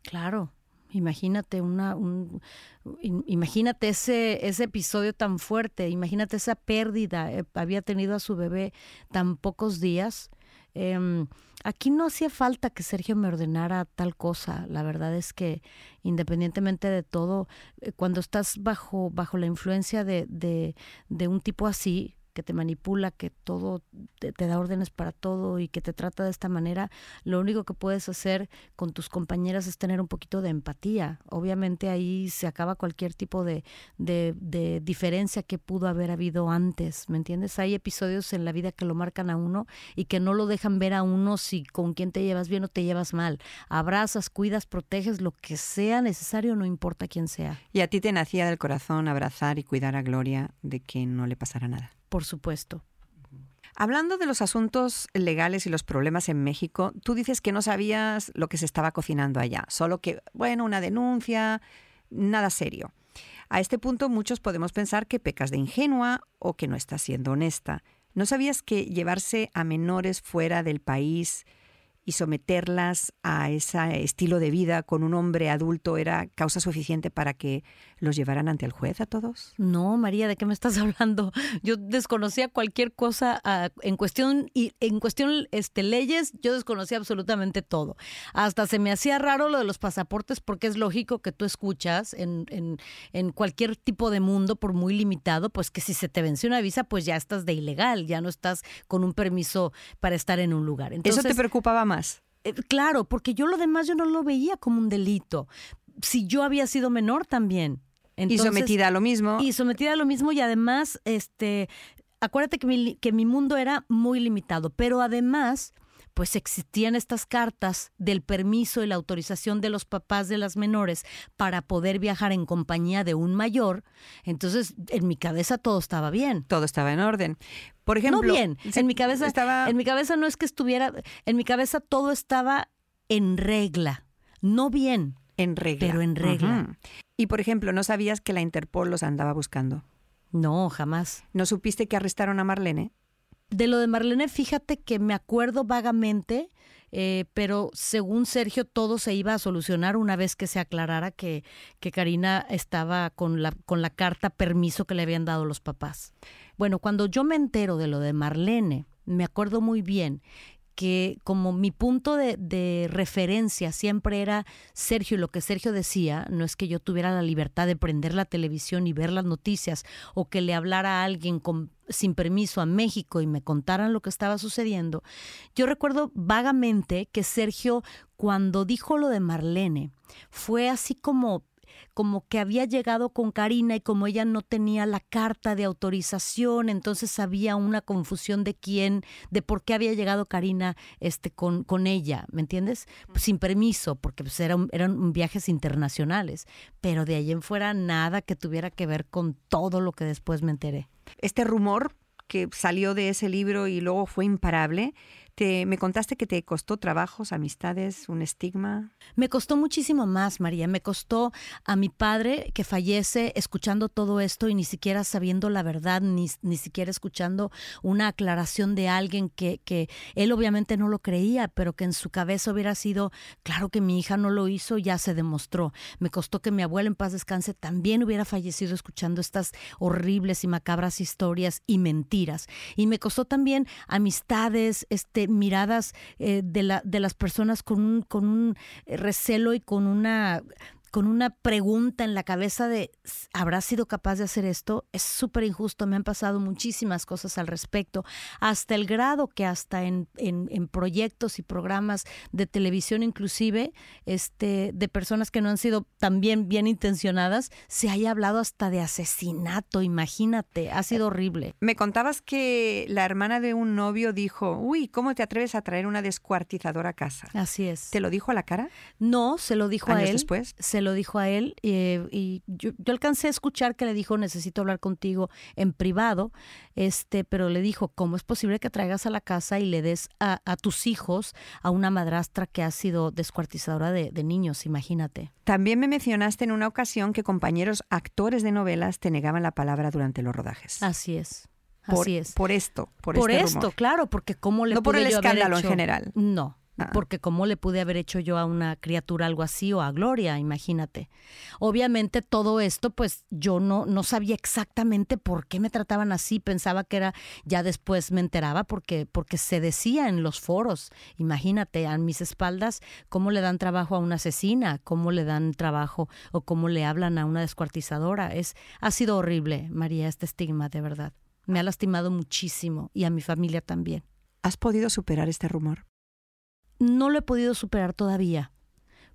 Speaker 1: Claro, imagínate una, un, imagínate ese, ese episodio tan fuerte, imagínate esa pérdida, eh, había tenido a su bebé tan pocos días Em, aquí no hacía falta que Sergio me ordenara tal cosa. La verdad es que independientemente de todo, eh, cuando estás bajo, bajo la influencia de, de, de un tipo así, que te manipula, que todo te, da órdenes para todo y que te trata de esta manera, lo único que puedes hacer con tus compañeras es tener un poquito de empatía. Obviamente ahí se acaba cualquier tipo de, de, diferencia que pudo haber habido antes, ¿me entiendes? Hay episodios en la vida que lo marcan a uno y que no lo dejan ver a uno si con quién te llevas bien o te llevas mal. Abrazas, cuidas, proteges, lo que sea necesario, no importa quién sea.
Speaker 3: Y a ti te nacía del corazón abrazar y cuidar a Gloria de que no le pasara nada
Speaker 1: por supuesto.
Speaker 3: Hablando de los asuntos legales y los problemas en México, tú dices que no sabías lo que se estaba cocinando allá, solo que, bueno, una denuncia, nada serio. A este punto muchos podemos pensar que pecas de ingenua o que no estás siendo honesta. ¿No sabías que llevarse a menores fuera del país y someterlas a ese estilo de vida con un hombre adulto era causa suficiente para que los llevaran ante el juez a todos?
Speaker 1: No, María, ¿de qué me estás [laughs] hablando? Yo desconocía cualquier cosa ah, en cuestión y en cuestión este leyes, yo desconocía absolutamente todo. Hasta se me hacía raro lo de los pasaportes porque es lógico que tú escuchas en, en, en cualquier tipo de mundo, por muy limitado, pues que si se te vence una visa, pues ya estás de ilegal, ya no estás con un permiso para estar en un lugar.
Speaker 3: ¿Eso te preocupaba más?
Speaker 1: Eh, claro, porque yo lo demás yo no lo veía como un delito. Si yo había sido menor también.
Speaker 3: y sometida a lo mismo.
Speaker 1: Y sometida a lo mismo y además, este, acuérdate que mi, que mi mundo era muy limitado, pero además pues existían estas cartas del permiso y la autorización de los papás de las menores para poder viajar en compañía de un mayor, entonces en mi cabeza todo estaba bien.
Speaker 3: Todo estaba en orden. Por ejemplo,
Speaker 1: no bien, en mi cabeza estaba en mi cabeza no es que estuviera en mi cabeza todo estaba en regla, no bien,
Speaker 3: en regla,
Speaker 1: pero en regla.
Speaker 3: Y por ejemplo, ¿no sabías que la Interpol los andaba buscando?
Speaker 1: No, jamás.
Speaker 3: ¿No supiste que arrestaron a Marlene?
Speaker 1: De lo de Marlene, fíjate que me acuerdo vagamente, eh, pero según Sergio todo se iba a solucionar una vez que se aclarara que, que Karina estaba con la, con la carta permiso que le habían dado los papás. Bueno, cuando yo me entero de lo de Marlene, me acuerdo muy bien que como mi punto de, referencia siempre era Sergio, lo que Sergio decía, no es que yo tuviera la libertad de prender la televisión y ver las noticias o que le hablara a alguien sin permiso a México y me contaran lo que estaba sucediendo. Yo recuerdo vagamente que Sergio, cuando dijo lo de Marlene, fue así como como que había llegado con Karina y como ella no tenía la carta de autorización, entonces había una confusión de quién, de por qué había llegado Karina este, con, con ella, ¿me entiendes? sin permiso, porque pues, eran, eran viajes internacionales, pero de ahí en fuera nada que tuviera que ver con todo lo que después me enteré.
Speaker 3: Este rumor que salió de ese libro y luego fue imparable, me contaste que te costó trabajos, amistades, un estigma.
Speaker 1: Me costó muchísimo más, María. Me costó a mi padre que fallece escuchando todo esto y ni siquiera sabiendo la verdad, ni, ni siquiera escuchando una aclaración de alguien que, que él obviamente no lo creía, pero que en su cabeza hubiera sido, claro que mi hija no lo hizo, ya se demostró. Me costó que mi abuela en paz descanse también hubiera fallecido escuchando estas horribles y macabras historias y mentiras. Y me costó también amistades, este, miradas eh, de, la, de las personas con un, con un eh, recelo y con una con una pregunta en la cabeza de ¿habrá sido capaz de hacer esto? Es súper injusto, me han pasado muchísimas cosas al respecto, hasta el grado que hasta en, en, proyectos y programas de televisión inclusive, este, de personas que no han sido también bien intencionadas, se haya hablado hasta de asesinato, imagínate, ha sido horrible.
Speaker 3: Me contabas que la hermana de un novio dijo, uy, ¿cómo te atreves a traer una descuartizadora a casa?
Speaker 1: Así es.
Speaker 3: ¿Te lo dijo a la cara?
Speaker 1: No, se lo dijo
Speaker 3: a
Speaker 1: él.
Speaker 3: después?
Speaker 1: Se lo dijo a él eh, y yo, alcancé a escuchar que le dijo necesito hablar contigo en privado, este, pero le dijo cómo es posible que traigas a la casa y le des a, tus hijos a una madrastra que ha sido descuartizadora de, niños, imagínate.
Speaker 3: También me mencionaste en una ocasión que compañeros actores de novelas te negaban la palabra durante los rodajes.
Speaker 1: Así es.
Speaker 3: Por,
Speaker 1: Así es.
Speaker 3: Por esto, por,
Speaker 1: por
Speaker 3: este
Speaker 1: esto, claro, porque cómo le
Speaker 3: No por el escándalo en general.
Speaker 1: No, Ah. Porque cómo le pude haber hecho yo a una criatura algo así o a Gloria, imagínate. Obviamente todo esto, pues yo no, no sabía exactamente por qué me trataban así, pensaba que era, ya después me enteraba porque, porque se decía en los foros, imagínate, a mis espaldas, cómo le dan trabajo a una asesina, cómo le dan trabajo o cómo le hablan a una descuartizadora. Es, ha sido horrible, María, este estigma, de verdad. Me ha lastimado muchísimo y a mi familia también.
Speaker 3: ¿Has podido superar este rumor?
Speaker 1: No lo he podido superar todavía,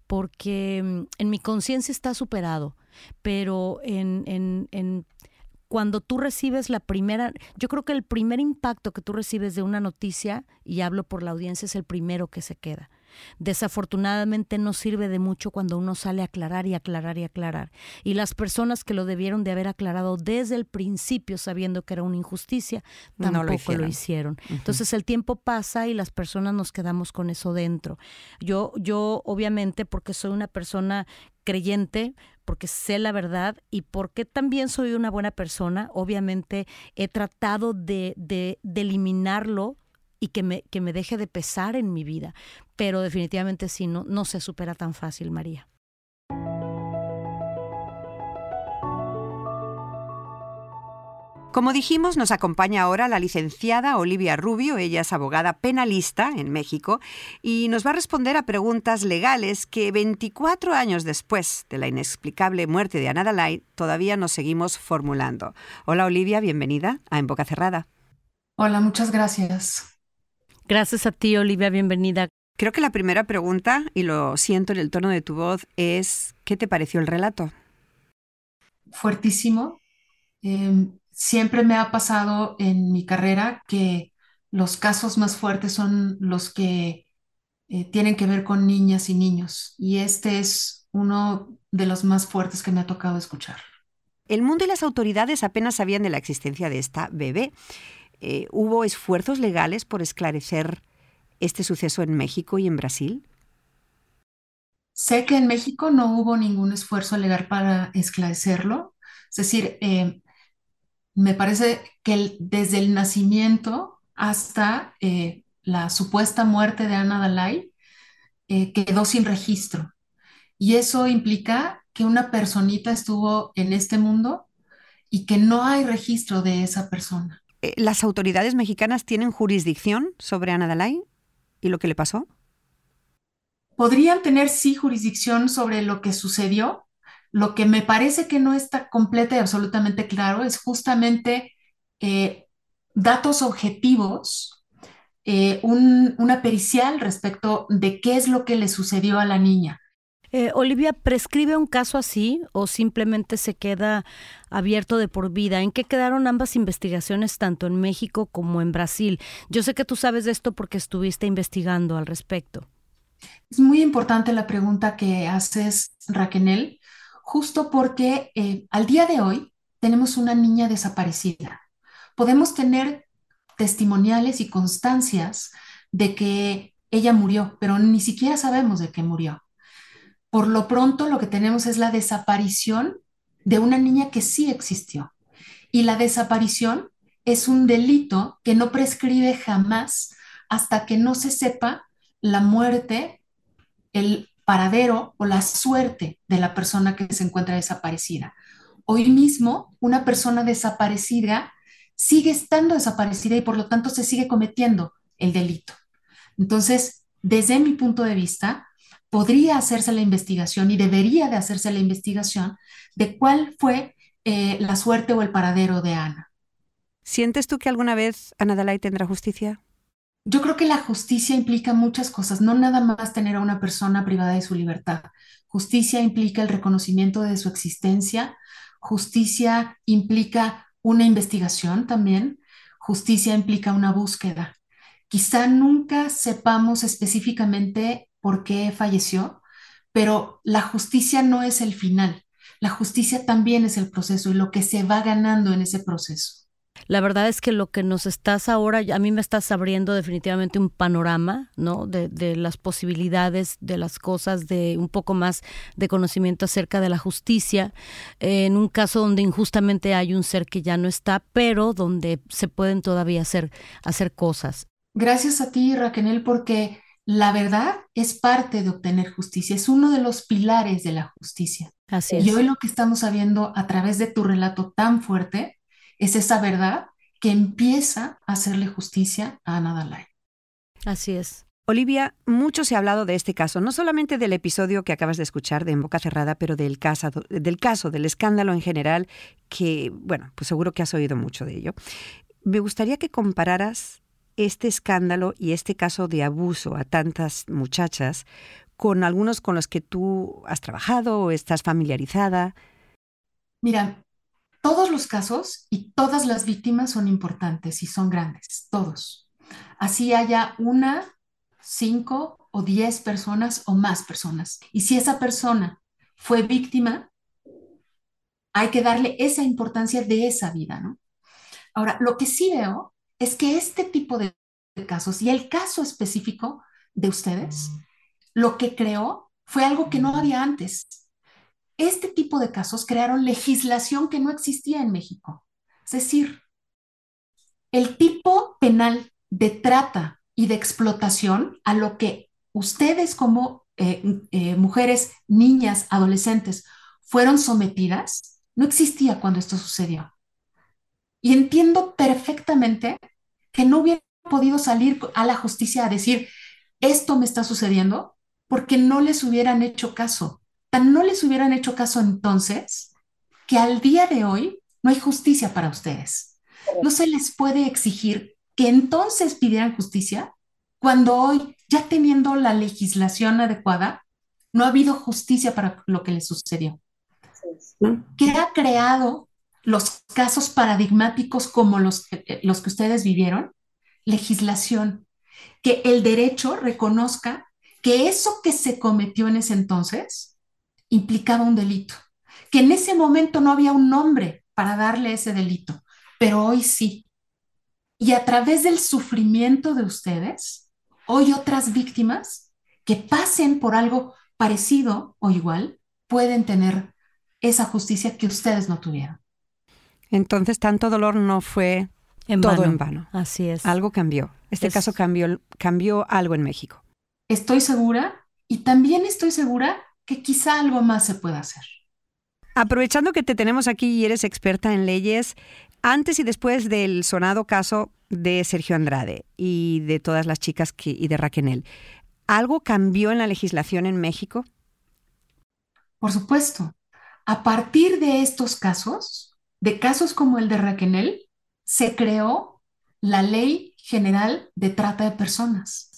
Speaker 1: porque mm, en mi conciencia está superado, pero en, en, en cuando tú recibes la primera, yo creo que el primer impacto que tú recibes de una noticia, y hablo por la audiencia, es el primero que se queda. Desafortunadamente no sirve de mucho cuando uno sale a aclarar y aclarar y aclarar. Y las personas que lo debieron de haber aclarado desde el principio sabiendo que era una injusticia, tampoco lo hicieron. Entonces el tiempo pasa y las personas nos quedamos con eso dentro. Yo, yo obviamente, porque soy una persona creyente, porque sé la verdad y porque también soy una buena persona, obviamente he tratado de, de, de eliminarlo y que me, que me deje de pesar en mi vida. Pero definitivamente sí, no, no se supera tan fácil, María.
Speaker 3: Como dijimos, nos acompaña ahora la licenciada Olivia Rubio, ella es abogada penalista en México y nos va a responder a preguntas legales que 24 años después de la inexplicable muerte de Ana Dalai todavía nos seguimos formulando. Hola Olivia, bienvenida a En Boca Cerrada.
Speaker 5: Hola, muchas gracias.
Speaker 1: Gracias a ti, Olivia, bienvenida.
Speaker 3: Creo que la primera pregunta, y lo siento en el tono de tu voz, es ¿qué te pareció el relato?
Speaker 5: Fuertísimo. Em, siempre me ha pasado en mi carrera que los casos más fuertes son los que eh, tienen que ver con niñas y niños. Y este es uno de los más fuertes que me ha tocado escuchar.
Speaker 3: El mundo y las autoridades apenas sabían de la existencia de esta bebé. Eh, ¿hubo esfuerzos legales por esclarecer este suceso en México y en Brasil?
Speaker 5: Sé que en México no hubo ningún esfuerzo legal para esclarecerlo. Es decir, eh, me parece que desde el nacimiento hasta eh, la supuesta muerte de Ana Dalai quedó sin registro. Y eso implica que una personita estuvo en este mundo y que no hay registro de esa persona.
Speaker 3: Eh, ¿Las autoridades mexicanas tienen jurisdicción sobre Ana Dalai y lo que le pasó?
Speaker 5: Podrían tener sí jurisdicción sobre lo que sucedió. Lo que me parece que no está completa y absolutamente claro es justamente eh, datos objetivos, eh, una pericial respecto de qué es lo que le sucedió a la niña.
Speaker 1: Eh, Olivia, ¿prescribe un caso así o simplemente se queda abierto de por vida? ¿En qué quedaron ambas investigaciones tanto en México como en Brasil? Yo sé que tú sabes de esto porque estuviste investigando al respecto.
Speaker 5: Es muy importante la pregunta que haces, Raquel, justo porque eh, al día de hoy tenemos una niña desaparecida. Podemos tener testimoniales y constancias de que ella murió, pero ni siquiera sabemos de qué murió. Por lo pronto, lo que tenemos es la desaparición de una niña que sí existió. Y la desaparición es un delito que no prescribe jamás hasta que no se sepa la muerte, el paradero o la suerte de la persona que se encuentra desaparecida. Hoy mismo, una persona desaparecida sigue estando desaparecida y por lo tanto se sigue cometiendo el delito. Entonces, desde mi punto de vista, podría hacerse la investigación y debería de hacerse la investigación de cuál fue eh, la suerte o el paradero de Ana.
Speaker 3: ¿Sientes tú que alguna vez Ana Dalai tendrá justicia?
Speaker 5: Yo creo que la justicia implica muchas cosas, no nada más tener a una persona privada de su libertad. Justicia implica el reconocimiento de su existencia, justicia implica una investigación también, justicia implica una búsqueda. Quizá nunca sepamos específicamente por qué falleció, pero la justicia no es el final, la justicia también es el proceso y lo que se va ganando en ese proceso.
Speaker 1: La verdad es que lo que nos estás ahora, a mí me estás abriendo definitivamente un panorama, ¿no? De, de, las posibilidades, de las cosas, de un poco más de conocimiento acerca de la justicia, en un caso donde injustamente hay un ser que ya no está, pero donde se pueden todavía hacer, hacer cosas.
Speaker 5: Gracias a ti, Raquel, porque la verdad es parte de obtener justicia, es uno de los pilares de la justicia.
Speaker 1: Así es.
Speaker 5: Y hoy lo que estamos sabiendo a través de tu relato tan fuerte es esa verdad que empieza a hacerle justicia a Ana Dalai.
Speaker 1: Así es.
Speaker 3: Olivia, mucho se ha hablado de este caso, no solamente del episodio que acabas de escuchar de En Boca Cerrada, pero del caso, del caso, del escándalo en general, que, bueno, pues seguro que has oído mucho de ello. Me gustaría que compararas este escándalo y este caso de abuso a tantas muchachas con algunos con los que tú has trabajado o estás familiarizada.
Speaker 5: Mira, todos los casos y todas las víctimas son importantes y son grandes, todos. Así haya una, cinco o diez personas o más personas. Y si esa persona fue víctima, hay que darle esa importancia de esa vida, ¿no? Ahora, lo que sí veo es que este tipo de casos y el caso específico de ustedes, lo que creó fue algo que no había antes este tipo de casos crearon legislación que no existía en México. Es decir, el tipo penal de trata y de explotación a lo que ustedes como eh, eh, mujeres, niñas, adolescentes fueron sometidas, no existía cuando esto sucedió. Y entiendo perfectamente que no hubiera podido salir a la justicia a decir, esto me está sucediendo, porque no les hubieran hecho caso tan no les hubieran hecho caso entonces que al día de hoy no hay justicia para ustedes. No se les puede exigir que entonces pidieran justicia cuando hoy, ya teniendo la legislación adecuada, no ha habido justicia para lo que les sucedió. ¿Qué ha creado los casos paradigmáticos como los, los que ustedes vivieron? Legislación. Que el derecho reconozca que eso que se cometió en ese entonces implicaba un delito, que en ese momento no había un nombre para darle ese delito, pero hoy sí. Y a través del sufrimiento de ustedes, hoy otras víctimas que pasen por algo parecido o igual pueden tener esa justicia que ustedes no tuvieron.
Speaker 3: Entonces, tanto dolor no fue todo en vano.
Speaker 1: Así es.
Speaker 3: Algo cambió. Este caso cambió, cambió algo en México.
Speaker 5: Estoy segura y también estoy segura que quizá algo más se pueda hacer.
Speaker 3: Aprovechando que te tenemos aquí y eres experta en leyes, antes y después del sonado caso de Sergio Andrade y de todas las chicas que, y de Raquel, ¿algo cambió en la legislación en México?
Speaker 5: Por supuesto. A partir de estos casos, de casos como el de Raquel, se creó la Ley General de Trata de Personas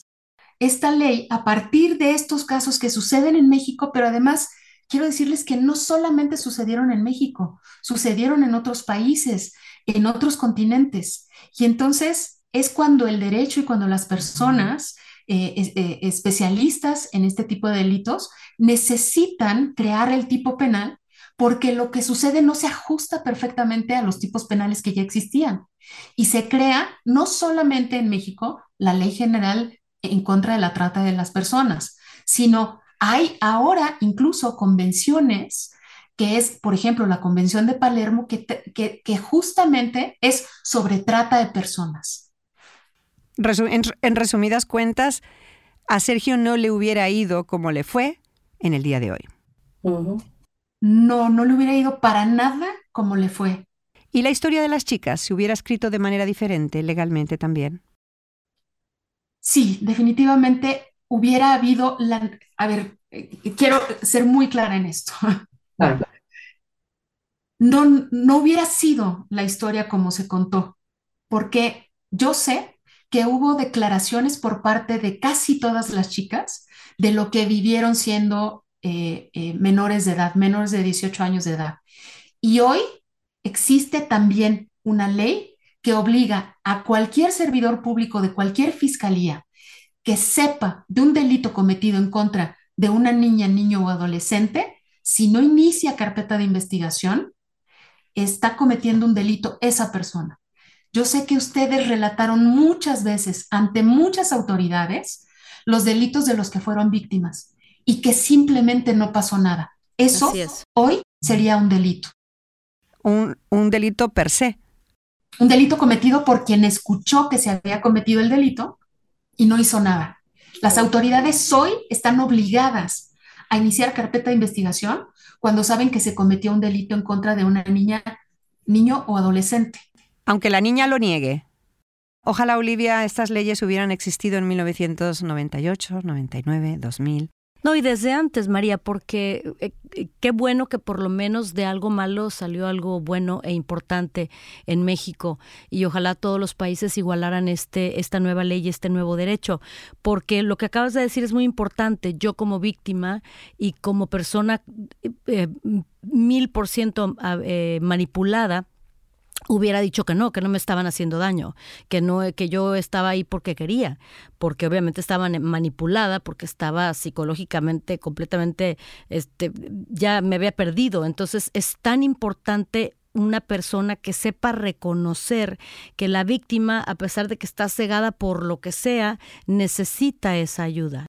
Speaker 5: esta ley a partir de estos casos que suceden en México, pero además quiero decirles que no solamente sucedieron en México, sucedieron en otros países, en otros continentes. Y entonces es cuando el derecho y cuando las personas eh, eh, especialistas en este tipo de delitos necesitan crear el tipo penal porque lo que sucede no se ajusta perfectamente a los tipos penales que ya existían. Y se crea no solamente en México la ley general en contra de la trata de las personas, sino hay ahora incluso convenciones que es, por ejemplo, la Convención de Palermo, que, que, justamente es sobre trata de personas.
Speaker 3: en, resumidas cuentas, a Sergio no le hubiera ido como le fue en el día de hoy.
Speaker 5: No, no le hubiera ido para nada como le fue.
Speaker 3: ¿Y la historia de las chicas se hubiera escrito de manera diferente legalmente también?
Speaker 5: Sí, definitivamente hubiera habido la... A ver, eh, quiero ser muy clara en esto. [laughs] No, no hubiera sido la historia como se contó, porque yo sé que hubo declaraciones por parte de casi todas las chicas de lo que vivieron siendo eh, eh, menores de edad, menores de 18 años de edad. Y hoy existe también una ley que obliga a cualquier servidor público de cualquier fiscalía que sepa de un delito cometido en contra de una niña, niño o adolescente, si no inicia carpeta de investigación, está cometiendo un delito esa persona. Yo sé que ustedes relataron muchas veces ante muchas autoridades los delitos de los que fueron víctimas y que simplemente no pasó nada. Eso hoy sería un delito.
Speaker 3: Un, un delito per se.
Speaker 5: Un delito cometido por quien escuchó que se había cometido el delito y no hizo nada. Las autoridades hoy están obligadas a iniciar carpeta de investigación cuando saben que se cometió un delito en contra de una niña, niño o adolescente.
Speaker 3: Aunque la niña lo niegue. Ojalá, Olivia, estas leyes hubieran existido en 1998, 99, 2000.
Speaker 1: No, y desde antes, María, porque eh, eh, qué bueno que por lo menos de algo malo salió algo bueno e importante en México y ojalá todos los países igualaran este esta nueva ley este nuevo derecho, porque lo que acabas de decir es muy importante. Yo como víctima y como persona eh, mil por ciento ah, manipulada hubiera dicho que no, que no me estaban haciendo daño, que no que yo estaba ahí porque quería, porque obviamente estaba manipulada, porque estaba psicológicamente completamente este ya me había perdido. Entonces, es tan importante una persona que sepa reconocer que la víctima, a pesar de que está cegada por lo que sea, necesita esa ayuda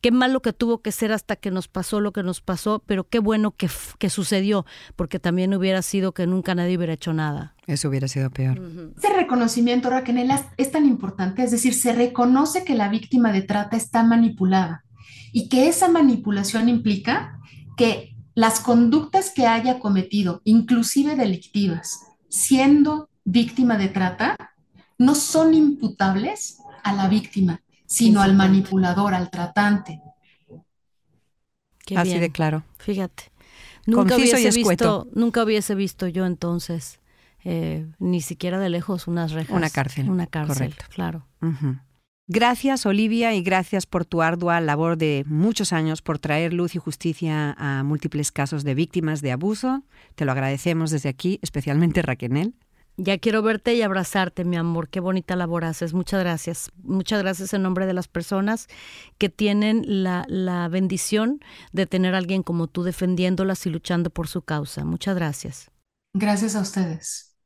Speaker 1: qué malo que tuvo que ser hasta que nos pasó lo que nos pasó, pero qué bueno que, que sucedió, porque también hubiera sido que nunca nadie hubiera hecho nada.
Speaker 3: Eso hubiera sido peor.
Speaker 5: Ese reconocimiento, Raquel, es tan importante, es decir, se reconoce que la víctima de trata está manipulada y que esa manipulación implica que las conductas que haya cometido, inclusive delictivas, siendo víctima de trata, no son imputables a la víctima, sino al manipulador, al tratante.
Speaker 3: Así de claro.
Speaker 1: Fíjate. Nunca hubiese, visto, nunca hubiese visto yo entonces, eh, ni siquiera de lejos, unas rejas.
Speaker 3: Una cárcel.
Speaker 1: Una cárcel, Correcto. claro.
Speaker 3: Gracias, Olivia, y gracias por tu ardua labor de muchos años por traer luz y justicia a múltiples casos de víctimas de abuso. Te lo agradecemos desde aquí, especialmente Raquel.
Speaker 1: Ya quiero verte y abrazarte, mi amor. Qué bonita labor haces. Muchas gracias. Muchas gracias en nombre de las personas que tienen la, la bendición de tener a alguien como tú defendiéndolas y luchando por su causa. Muchas gracias.
Speaker 5: Gracias a ustedes.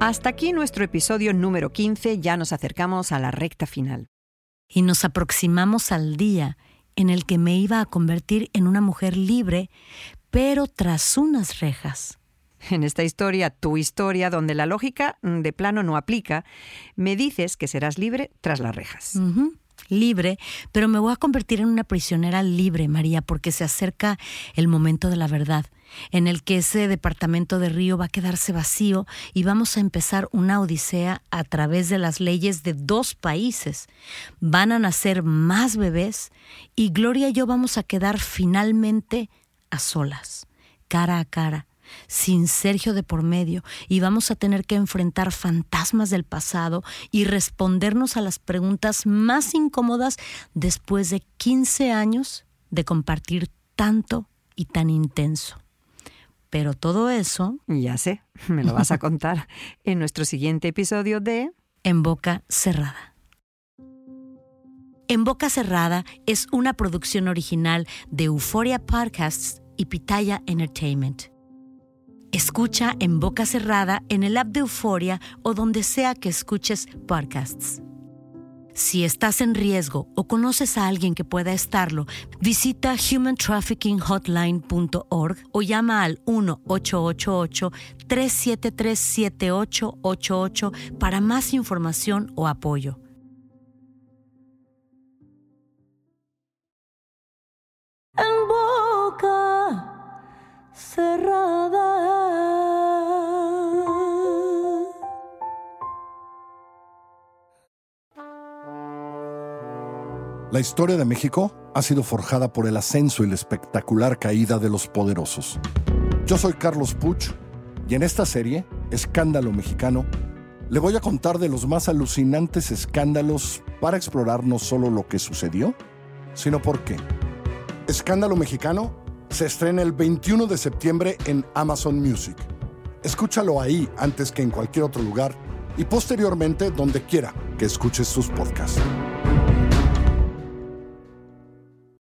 Speaker 3: Hasta aquí nuestro episodio número 15. Ya nos acercamos a la recta final.
Speaker 1: Y nos aproximamos al día en el que me iba a convertir en una mujer libre, pero tras unas rejas.
Speaker 3: En esta historia, tu historia, donde la lógica mm, de plano no aplica, me dices que serás libre tras las rejas
Speaker 1: libre, pero me voy a convertir en una prisionera libre, María, porque se acerca el momento de la verdad, en el que ese departamento de Río va a quedarse vacío y vamos a empezar una odisea a través de las leyes de dos países. Van a nacer más bebés y Gloria y yo vamos a quedar finalmente a solas, cara a cara sin Sergio de por medio, y vamos a tener que enfrentar fantasmas del pasado y respondernos a las preguntas más incómodas después de 15 años de compartir tanto y tan intenso. Pero todo eso...
Speaker 3: Ya sé, me lo vas a contar [laughs] en nuestro siguiente episodio de...
Speaker 1: En boca cerrada. En Boca Cerrada es una producción original de Euphoria Podcasts y Pitaya Entertainment. Escucha en boca cerrada en el app de Euforia o donde sea que escuches podcasts. Si estás en riesgo o conoces a alguien que pueda estarlo, visita humantraffickinghotline.org o llama al 1-888-373-7888 para más información o apoyo. En boca cerrada.
Speaker 4: La historia de México ha sido forjada por el ascenso y la espectacular caída de los poderosos. Yo soy Carlos Puch y en esta serie, Escándalo Mexicano, le voy a contar de los más alucinantes escándalos para explorar no solo lo que sucedió, sino por qué. Escándalo Mexicano se estrena el 21 de septiembre en Amazon Music. Escúchalo ahí antes que en cualquier otro lugar y posteriormente donde quiera que escuches sus podcasts.